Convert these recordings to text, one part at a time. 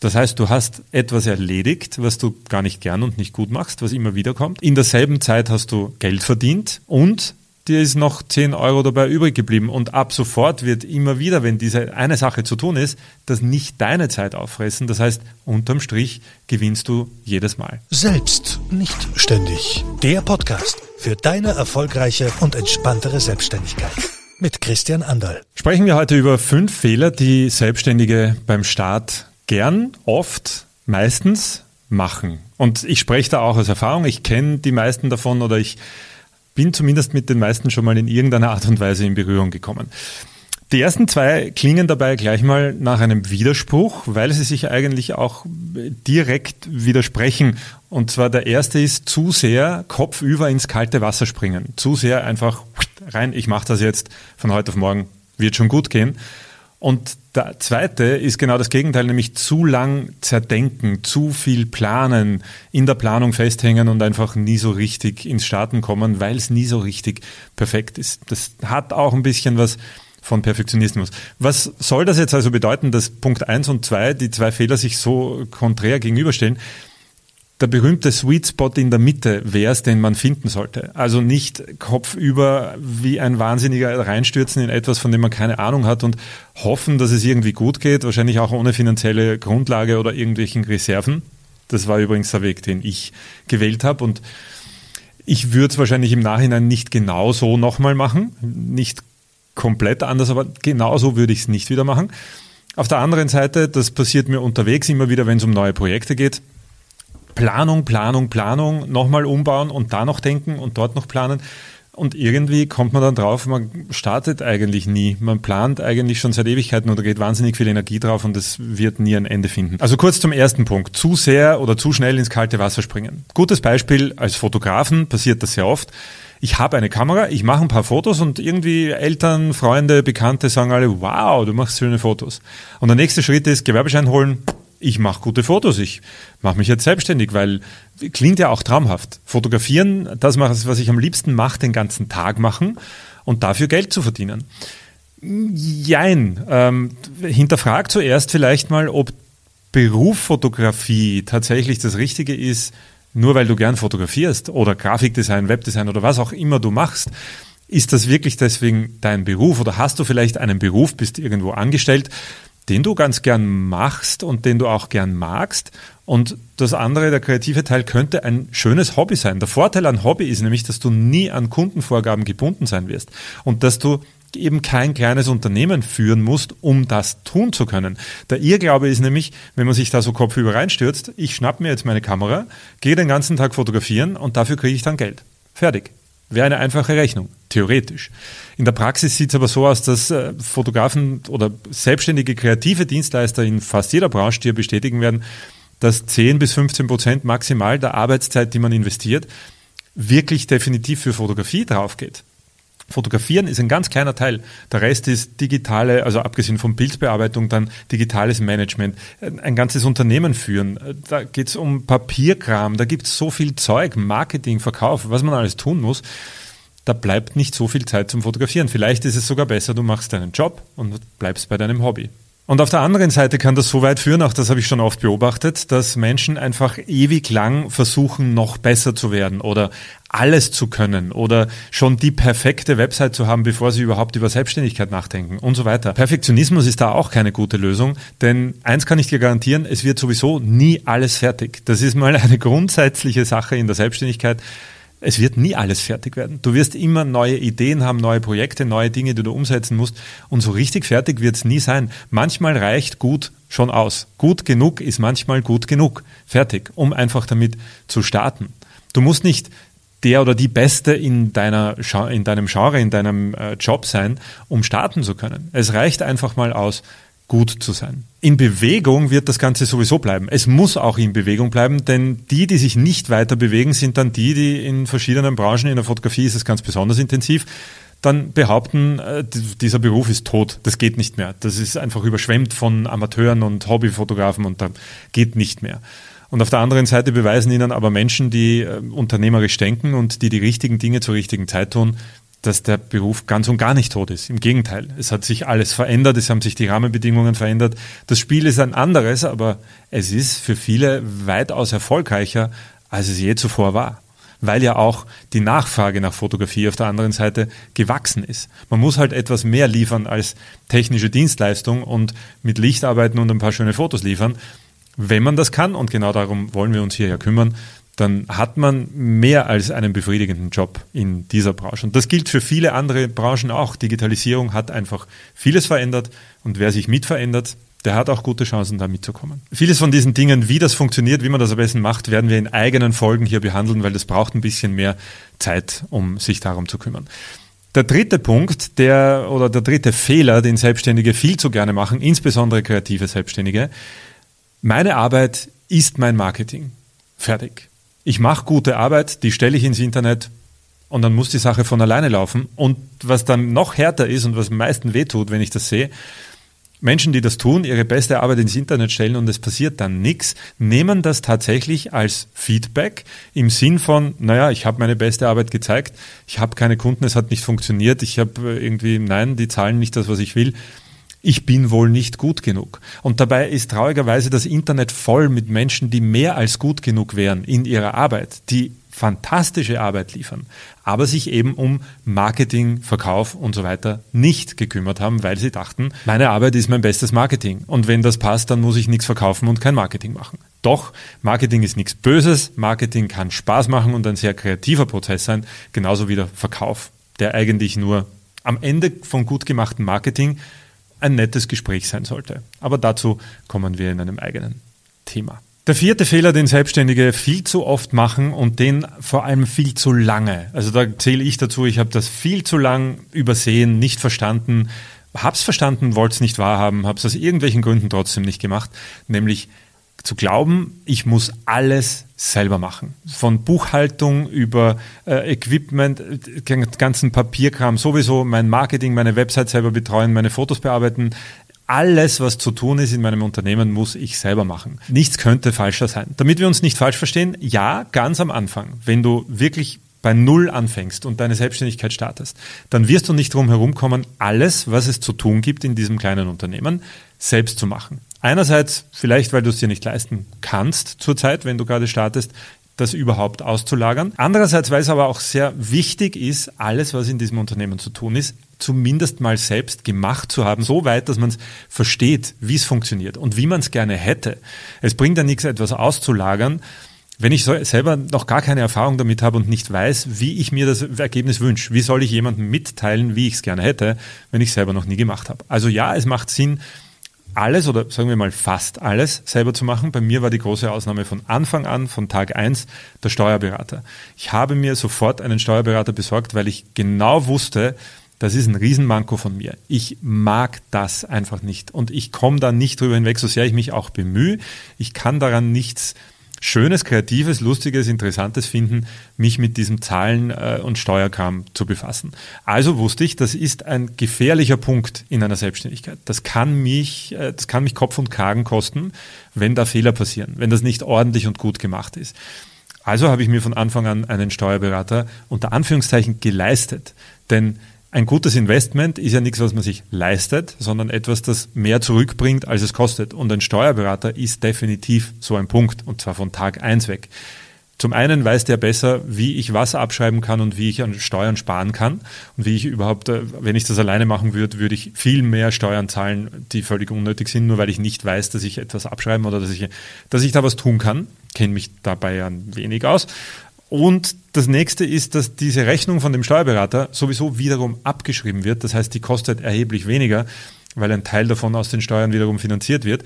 Das heißt, du hast etwas erledigt, was du gar nicht gern und nicht gut machst, was immer wieder kommt. In derselben Zeit hast du Geld verdient und dir ist noch 10 Euro dabei übrig geblieben. Und ab sofort wird immer wieder, wenn diese eine Sache zu tun ist, das nicht deine Zeit auffressen. Das heißt, unterm Strich gewinnst du jedes Mal. Selbst, nicht ständig. Der Podcast für deine erfolgreiche und entspanntere Selbstständigkeit mit Christian Anderl. Sprechen wir heute über fünf Fehler, die Selbstständige beim Start gern, oft, meistens machen. Und ich spreche da auch aus Erfahrung. Ich kenne die meisten davon oder ich bin zumindest mit den meisten schon mal in irgendeiner Art und Weise in Berührung gekommen. Die ersten zwei klingen dabei gleich mal nach einem Widerspruch, weil sie sich eigentlich auch direkt widersprechen. Und zwar der erste ist zu sehr kopfüber ins kalte Wasser springen. Zu sehr einfach rein, ich mache das jetzt von heute auf morgen, wird schon gut gehen. Und der zweite ist genau das Gegenteil, nämlich zu lang zerdenken, zu viel planen, in der Planung festhängen und einfach nie so richtig ins Starten kommen, weil es nie so richtig perfekt ist. Das hat auch ein bisschen was von Perfektionismus. Was soll das jetzt also bedeuten, dass Punkt eins und zwei, die zwei Fehler sich so konträr gegenüberstellen? Der berühmte Sweet Spot in der Mitte wäre es, den man finden sollte. Also nicht kopfüber wie ein Wahnsinniger reinstürzen in etwas, von dem man keine Ahnung hat und hoffen, dass es irgendwie gut geht, wahrscheinlich auch ohne finanzielle Grundlage oder irgendwelchen Reserven. Das war übrigens der Weg, den ich gewählt habe und ich würde es wahrscheinlich im Nachhinein nicht genau so nochmal machen, nicht komplett anders, aber genau so würde ich es nicht wieder machen. Auf der anderen Seite, das passiert mir unterwegs immer wieder, wenn es um neue Projekte geht Planung, Planung, Planung, nochmal umbauen und da noch denken und dort noch planen. Und irgendwie kommt man dann drauf, man startet eigentlich nie. Man plant eigentlich schon seit Ewigkeiten und da geht wahnsinnig viel Energie drauf und es wird nie ein Ende finden. Also kurz zum ersten Punkt. Zu sehr oder zu schnell ins kalte Wasser springen. Gutes Beispiel als Fotografen passiert das sehr oft. Ich habe eine Kamera, ich mache ein paar Fotos und irgendwie Eltern, Freunde, Bekannte sagen alle, wow, du machst schöne Fotos. Und der nächste Schritt ist Gewerbeschein holen, ich mache gute Fotos, ich mache mich jetzt selbstständig, weil klingt ja auch traumhaft. Fotografieren, das, was ich am liebsten mache, den ganzen Tag machen und dafür Geld zu verdienen. Jein. Ähm, hinterfrag zuerst vielleicht mal, ob Berufsfotografie tatsächlich das Richtige ist, nur weil du gern fotografierst oder Grafikdesign, Webdesign oder was auch immer du machst. Ist das wirklich deswegen dein Beruf oder hast du vielleicht einen Beruf, bist irgendwo angestellt? Den du ganz gern machst und den du auch gern magst. Und das andere, der kreative Teil, könnte ein schönes Hobby sein. Der Vorteil an Hobby ist nämlich, dass du nie an Kundenvorgaben gebunden sein wirst und dass du eben kein kleines Unternehmen führen musst, um das tun zu können. Der Irrglaube ist nämlich, wenn man sich da so kopfüber reinstürzt, ich schnapp mir jetzt meine Kamera, gehe den ganzen Tag fotografieren und dafür kriege ich dann Geld. Fertig. Wäre eine einfache Rechnung, theoretisch. In der Praxis sieht es aber so aus, dass äh, Fotografen oder selbstständige kreative Dienstleister in fast jeder Branche dir bestätigen werden, dass 10 bis 15 Prozent maximal der Arbeitszeit, die man investiert, wirklich definitiv für Fotografie draufgeht. Fotografieren ist ein ganz kleiner Teil. Der Rest ist digitale, also abgesehen von Bildbearbeitung, dann digitales Management, ein ganzes Unternehmen führen. Da geht es um Papierkram, da gibt es so viel Zeug, Marketing, Verkauf, was man alles tun muss. Da bleibt nicht so viel Zeit zum Fotografieren. Vielleicht ist es sogar besser, du machst deinen Job und bleibst bei deinem Hobby. Und auf der anderen Seite kann das so weit führen, auch das habe ich schon oft beobachtet, dass Menschen einfach ewig lang versuchen, noch besser zu werden oder alles zu können oder schon die perfekte Website zu haben, bevor sie überhaupt über Selbstständigkeit nachdenken und so weiter. Perfektionismus ist da auch keine gute Lösung, denn eins kann ich dir garantieren, es wird sowieso nie alles fertig. Das ist mal eine grundsätzliche Sache in der Selbstständigkeit es wird nie alles fertig werden. Du wirst immer neue Ideen haben, neue Projekte, neue Dinge, die du umsetzen musst. Und so richtig fertig wird es nie sein. Manchmal reicht gut schon aus. Gut genug ist manchmal gut genug. Fertig, um einfach damit zu starten. Du musst nicht der oder die Beste in, deiner, in deinem Genre, in deinem äh, Job sein, um starten zu können. Es reicht einfach mal aus, gut zu sein. In Bewegung wird das Ganze sowieso bleiben. Es muss auch in Bewegung bleiben, denn die, die sich nicht weiter bewegen, sind dann die, die in verschiedenen Branchen, in der Fotografie ist es ganz besonders intensiv, dann behaupten, äh, dieser Beruf ist tot, das geht nicht mehr. Das ist einfach überschwemmt von Amateuren und Hobbyfotografen und da geht nicht mehr. Und auf der anderen Seite beweisen ihnen aber Menschen, die äh, unternehmerisch denken und die die richtigen Dinge zur richtigen Zeit tun, dass der Beruf ganz und gar nicht tot ist. Im Gegenteil, es hat sich alles verändert, es haben sich die Rahmenbedingungen verändert. Das Spiel ist ein anderes, aber es ist für viele weitaus erfolgreicher, als es je zuvor war. Weil ja auch die Nachfrage nach Fotografie auf der anderen Seite gewachsen ist. Man muss halt etwas mehr liefern als technische Dienstleistung und mit Licht arbeiten und ein paar schöne Fotos liefern. Wenn man das kann, und genau darum wollen wir uns hier ja kümmern, dann hat man mehr als einen befriedigenden Job in dieser Branche. Und das gilt für viele andere Branchen auch. Digitalisierung hat einfach vieles verändert und wer sich mit verändert, der hat auch gute Chancen, da mitzukommen. Vieles von diesen Dingen, wie das funktioniert, wie man das am besten macht, werden wir in eigenen Folgen hier behandeln, weil das braucht ein bisschen mehr Zeit, um sich darum zu kümmern. Der dritte Punkt, der oder der dritte Fehler, den Selbstständige viel zu gerne machen, insbesondere kreative Selbstständige, meine Arbeit ist mein Marketing. Fertig ich mache gute Arbeit, die stelle ich ins Internet und dann muss die Sache von alleine laufen. Und was dann noch härter ist und was am meisten wehtut, wenn ich das sehe, Menschen, die das tun, ihre beste Arbeit ins Internet stellen und es passiert dann nichts, nehmen das tatsächlich als Feedback im Sinn von, naja, ich habe meine beste Arbeit gezeigt, ich habe keine Kunden, es hat nicht funktioniert, ich habe irgendwie, nein, die zahlen nicht das, was ich will ich bin wohl nicht gut genug. Und dabei ist traurigerweise das Internet voll mit Menschen, die mehr als gut genug wären in ihrer Arbeit, die fantastische Arbeit liefern, aber sich eben um Marketing, Verkauf und so weiter nicht gekümmert haben, weil sie dachten, meine Arbeit ist mein bestes Marketing und wenn das passt, dann muss ich nichts verkaufen und kein Marketing machen. Doch, Marketing ist nichts Böses, Marketing kann Spaß machen und ein sehr kreativer Prozess sein, genauso wie der Verkauf, der eigentlich nur am Ende von gut gemachtem Marketing ein nettes Gespräch sein sollte. Aber dazu kommen wir in einem eigenen Thema. Der vierte Fehler, den Selbstständige viel zu oft machen und den vor allem viel zu lange. Also da zähle ich dazu, ich habe das viel zu lang übersehen, nicht verstanden, hab's verstanden, wollte es nicht wahrhaben, habe es aus irgendwelchen Gründen trotzdem nicht gemacht, nämlich zu glauben, ich muss alles selber machen. Von Buchhaltung über äh, Equipment, äh, ganzen Papierkram, sowieso mein Marketing, meine Website selber betreuen, meine Fotos bearbeiten. Alles, was zu tun ist in meinem Unternehmen, muss ich selber machen. Nichts könnte falscher sein. Damit wir uns nicht falsch verstehen, ja, ganz am Anfang, wenn du wirklich bei Null anfängst und deine Selbstständigkeit startest, dann wirst du nicht drum herumkommen, alles, was es zu tun gibt in diesem kleinen Unternehmen, selbst zu machen. Einerseits vielleicht, weil du es dir nicht leisten kannst zurzeit, wenn du gerade startest, das überhaupt auszulagern. Andererseits, weil es aber auch sehr wichtig ist, alles, was in diesem Unternehmen zu tun ist, zumindest mal selbst gemacht zu haben, so weit, dass man es versteht, wie es funktioniert und wie man es gerne hätte. Es bringt ja nichts, etwas auszulagern, wenn ich selber noch gar keine Erfahrung damit habe und nicht weiß, wie ich mir das Ergebnis wünsche. Wie soll ich jemandem mitteilen, wie ich es gerne hätte, wenn ich selber noch nie gemacht habe? Also ja, es macht Sinn, alles oder sagen wir mal fast alles selber zu machen. Bei mir war die große Ausnahme von Anfang an, von Tag eins der Steuerberater. Ich habe mir sofort einen Steuerberater besorgt, weil ich genau wusste, das ist ein Riesenmanko von mir. Ich mag das einfach nicht und ich komme da nicht drüber hinweg, so sehr ich mich auch bemühe. Ich kann daran nichts Schönes, Kreatives, Lustiges, Interessantes finden, mich mit diesem Zahlen- äh, und Steuerkram zu befassen. Also wusste ich, das ist ein gefährlicher Punkt in einer Selbstständigkeit. Das kann mich, äh, das kann mich Kopf und Kragen kosten, wenn da Fehler passieren, wenn das nicht ordentlich und gut gemacht ist. Also habe ich mir von Anfang an einen Steuerberater unter Anführungszeichen geleistet. Denn ein gutes Investment ist ja nichts, was man sich leistet, sondern etwas, das mehr zurückbringt, als es kostet. Und ein Steuerberater ist definitiv so ein Punkt, und zwar von Tag eins weg. Zum einen weiß der besser, wie ich was abschreiben kann und wie ich an Steuern sparen kann und wie ich überhaupt, äh, wenn ich das alleine machen würde, würde ich viel mehr Steuern zahlen, die völlig unnötig sind, nur weil ich nicht weiß, dass ich etwas abschreiben oder dass ich, dass ich da was tun kann. Kenne mich dabei ja wenig aus. Und das nächste ist, dass diese Rechnung von dem Steuerberater sowieso wiederum abgeschrieben wird. Das heißt, die kostet erheblich weniger, weil ein Teil davon aus den Steuern wiederum finanziert wird.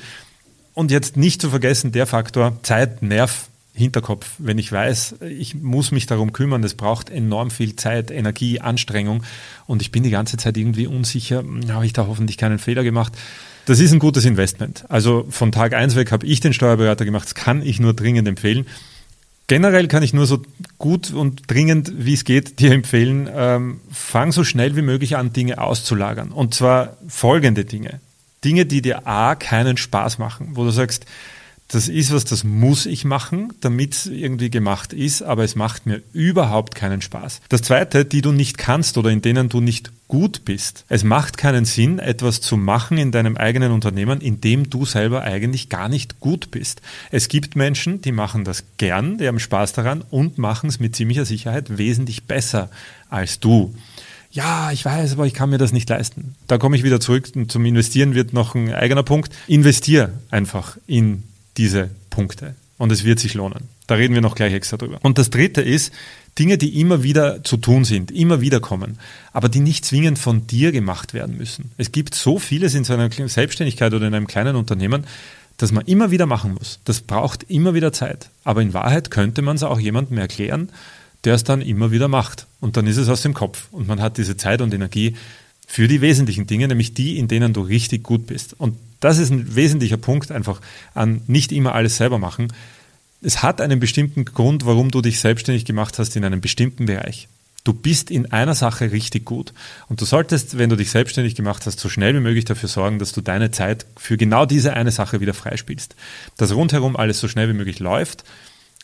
Und jetzt nicht zu vergessen, der Faktor Zeit, Nerv, Hinterkopf. Wenn ich weiß, ich muss mich darum kümmern, es braucht enorm viel Zeit, Energie, Anstrengung und ich bin die ganze Zeit irgendwie unsicher, habe ich da hoffentlich keinen Fehler gemacht. Das ist ein gutes Investment. Also von Tag eins weg habe ich den Steuerberater gemacht, das kann ich nur dringend empfehlen. Generell kann ich nur so gut und dringend, wie es geht, dir empfehlen, ähm, fang so schnell wie möglich an, Dinge auszulagern. Und zwar folgende Dinge. Dinge, die dir A, keinen Spaß machen, wo du sagst, das ist was, das muss ich machen, damit es irgendwie gemacht ist, aber es macht mir überhaupt keinen Spaß. Das zweite, die du nicht kannst oder in denen du nicht gut bist. Es macht keinen Sinn, etwas zu machen in deinem eigenen Unternehmen, in dem du selber eigentlich gar nicht gut bist. Es gibt Menschen, die machen das gern, die haben Spaß daran und machen es mit ziemlicher Sicherheit wesentlich besser als du ja, ich weiß, aber ich kann mir das nicht leisten. Da komme ich wieder zurück zum Investieren wird noch ein eigener Punkt. Investier einfach in diese Punkte und es wird sich lohnen. Da reden wir noch gleich extra drüber. Und das dritte ist, Dinge, die immer wieder zu tun sind, immer wieder kommen, aber die nicht zwingend von dir gemacht werden müssen. Es gibt so vieles in so einer Selbstständigkeit oder in einem kleinen Unternehmen, das man immer wieder machen muss. Das braucht immer wieder Zeit. Aber in Wahrheit könnte man es auch jemandem erklären, der es dann immer wieder macht. Und dann ist es aus dem Kopf. Und man hat diese Zeit und Energie für die wesentlichen Dinge, nämlich die, in denen du richtig gut bist. Und das ist ein wesentlicher Punkt einfach an nicht immer alles selber machen. Es hat einen bestimmten Grund, warum du dich selbstständig gemacht hast in einem bestimmten Bereich. Du bist in einer Sache richtig gut. Und du solltest, wenn du dich selbstständig gemacht hast, so schnell wie möglich dafür sorgen, dass du deine Zeit für genau diese eine Sache wieder freispielst. Dass rundherum alles so schnell wie möglich läuft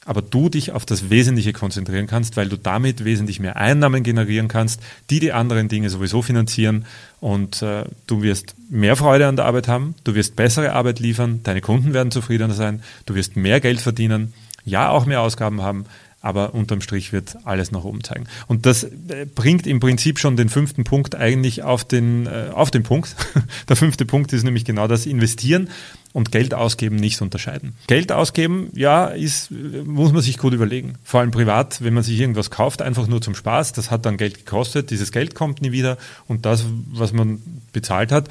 aber du dich auf das Wesentliche konzentrieren kannst, weil du damit wesentlich mehr Einnahmen generieren kannst, die die anderen Dinge sowieso finanzieren und äh, du wirst mehr Freude an der Arbeit haben, du wirst bessere Arbeit liefern, deine Kunden werden zufriedener sein, du wirst mehr Geld verdienen, ja auch mehr Ausgaben haben, aber unterm Strich wird alles nach oben zeigen. Und das äh, bringt im Prinzip schon den fünften Punkt eigentlich auf den, äh, auf den Punkt. Der fünfte Punkt ist nämlich genau das Investieren und Geld ausgeben nicht unterscheiden. Geld ausgeben, ja, ist, muss man sich gut überlegen. Vor allem privat, wenn man sich irgendwas kauft, einfach nur zum Spaß, das hat dann Geld gekostet, dieses Geld kommt nie wieder und das, was man bezahlt hat,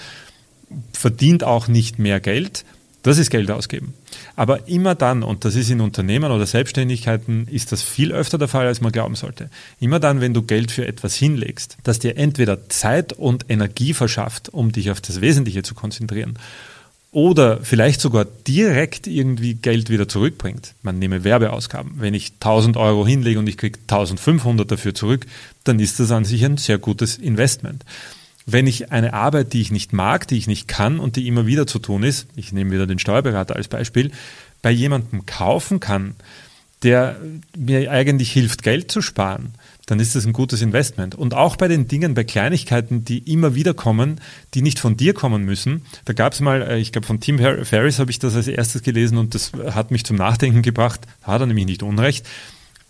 verdient auch nicht mehr Geld das ist Geld ausgeben. Aber immer dann, und das ist in Unternehmen oder Selbstständigkeiten, ist das viel öfter der Fall, als man glauben sollte. Immer dann, wenn du Geld für etwas hinlegst, das dir entweder Zeit und Energie verschafft, um dich auf das Wesentliche zu konzentrieren, oder vielleicht sogar direkt irgendwie Geld wieder zurückbringt. Man nehme Werbeausgaben. Wenn ich 1000 Euro hinlege und ich kriege 1500 dafür zurück, dann ist das an sich ein sehr gutes Investment wenn ich eine Arbeit, die ich nicht mag, die ich nicht kann und die immer wieder zu tun ist, ich nehme wieder den Steuerberater als Beispiel, bei jemandem kaufen kann, der mir eigentlich hilft, Geld zu sparen, dann ist das ein gutes Investment. Und auch bei den Dingen, bei Kleinigkeiten, die immer wieder kommen, die nicht von dir kommen müssen. Da gab es mal, äh, ich glaube von Tim Ferriss habe ich das als erstes gelesen und das hat mich zum Nachdenken gebracht, hat er nämlich nicht unrecht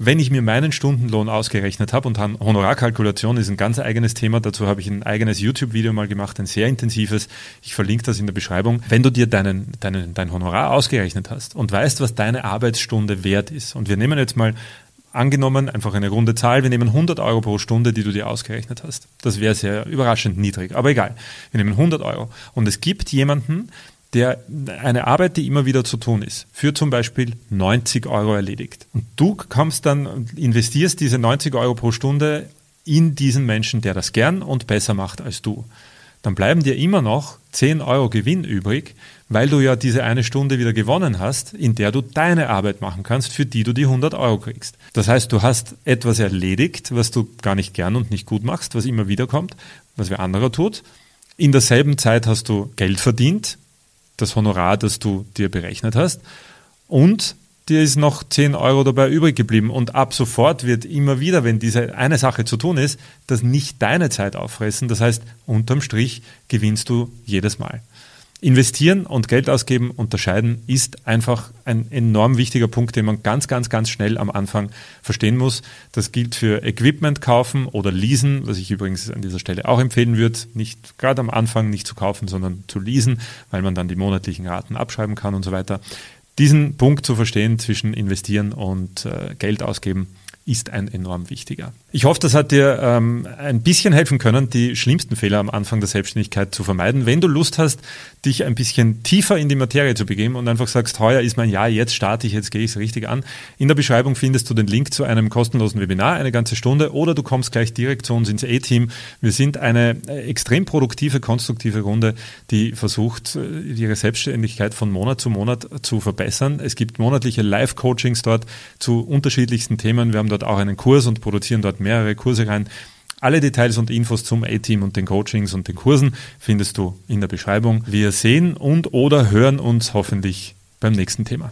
wenn ich mir meinen Stundenlohn ausgerechnet habe, und Honorarkalkulation ist ein ganz eigenes Thema, dazu habe ich ein eigenes YouTube-Video mal gemacht, ein sehr intensives, ich verlinke das in der Beschreibung. Wenn du dir deinen, deinen, dein Honorar ausgerechnet hast und weißt, was deine Arbeitsstunde wert ist, und wir nehmen jetzt mal angenommen, einfach eine runde Zahl, wir nehmen 100 Euro pro Stunde, die du dir ausgerechnet hast. Das wäre sehr überraschend niedrig, aber egal. Wir nehmen 100 Euro. Und es gibt jemanden, der eine Arbeit, die immer wieder zu tun ist, für zum Beispiel 90 Euro erledigt. Und du kommst dann und investierst diese 90 Euro pro Stunde in diesen Menschen, der das gern und besser macht als du. Dann bleiben dir immer noch 10 Euro Gewinn übrig, weil du ja diese eine Stunde wieder gewonnen hast, in der du deine Arbeit machen kannst, für die du die 100 Euro kriegst. Das heißt, du hast etwas erledigt, was du gar nicht gern und nicht gut machst, was immer wieder kommt, was wer anderer tut. In derselben Zeit hast du Geld verdient, das Honorar, das du dir berechnet hast. Und dir ist noch 10 Euro dabei übrig geblieben. Und ab sofort wird immer wieder, wenn diese eine Sache zu tun ist, das nicht deine Zeit auffressen. Das heißt, unterm Strich gewinnst du jedes Mal. Investieren und Geld ausgeben unterscheiden ist einfach ein enorm wichtiger Punkt, den man ganz, ganz, ganz schnell am Anfang verstehen muss. Das gilt für Equipment kaufen oder leasen, was ich übrigens an dieser Stelle auch empfehlen würde, nicht gerade am Anfang nicht zu kaufen, sondern zu leasen, weil man dann die monatlichen Raten abschreiben kann und so weiter. Diesen Punkt zu verstehen zwischen investieren und äh, Geld ausgeben ist ein enorm wichtiger. Ich hoffe, das hat dir ähm, ein bisschen helfen können, die schlimmsten Fehler am Anfang der Selbstständigkeit zu vermeiden. Wenn du Lust hast, dich ein bisschen tiefer in die Materie zu begeben und einfach sagst, heuer ist mein Jahr, jetzt starte ich, jetzt gehe ich es richtig an. In der Beschreibung findest du den Link zu einem kostenlosen Webinar, eine ganze Stunde, oder du kommst gleich direkt zu uns ins E-Team. Wir sind eine äh, extrem produktive, konstruktive Runde, die versucht, äh, ihre Selbstständigkeit von Monat zu Monat zu verbessern. Es gibt monatliche Live-Coachings dort zu unterschiedlichsten Themen. Wir haben dort dort auch einen Kurs und produzieren dort mehrere Kurse rein. Alle Details und Infos zum A-Team und den Coachings und den Kursen findest du in der Beschreibung. Wir sehen und oder hören uns hoffentlich beim nächsten Thema.